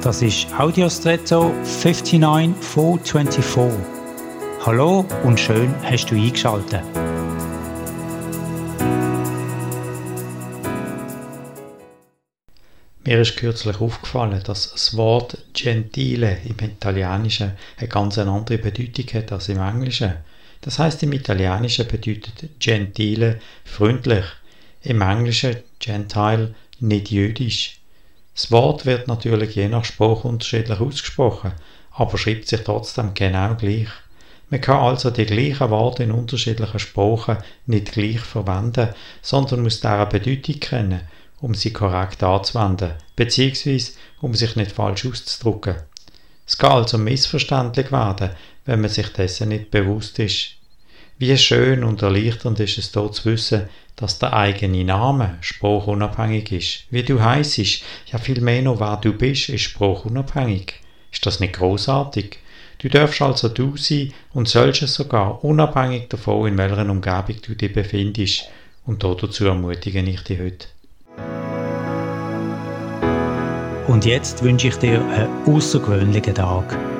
Das ist Audiostretto 59424. Hallo und schön hast du eingeschaltet. Mir ist kürzlich aufgefallen, dass das Wort Gentile im Italienischen eine ganz andere Bedeutung hat als im Englischen. Das heißt, im Italienischen bedeutet Gentile freundlich, im Englischen Gentile nicht jüdisch. Das Wort wird natürlich je nach Spruch unterschiedlich ausgesprochen, aber schreibt sich trotzdem genau gleich. Man kann also die gleichen Worte in unterschiedlichen Sprachen nicht gleich verwenden, sondern muss deren Bedeutung kennen, um sie korrekt anzuwenden, beziehungsweise um sich nicht falsch auszudrücken. Es kann also missverständlich werden, wenn man sich dessen nicht bewusst ist. Wie schön und erleichternd ist es dort zu wissen, dass der eigene Name spruchunabhängig ist. Wie du heisst, ja viel mehr noch wer du bist, ist spruchunabhängig. Ist das nicht großartig? Du darfst also du sein und sollst es sogar, unabhängig davon, in welcher Umgebung du dich befindest. Und dazu ermutige ich dich heute. Und jetzt wünsche ich dir einen außergewöhnlichen Tag.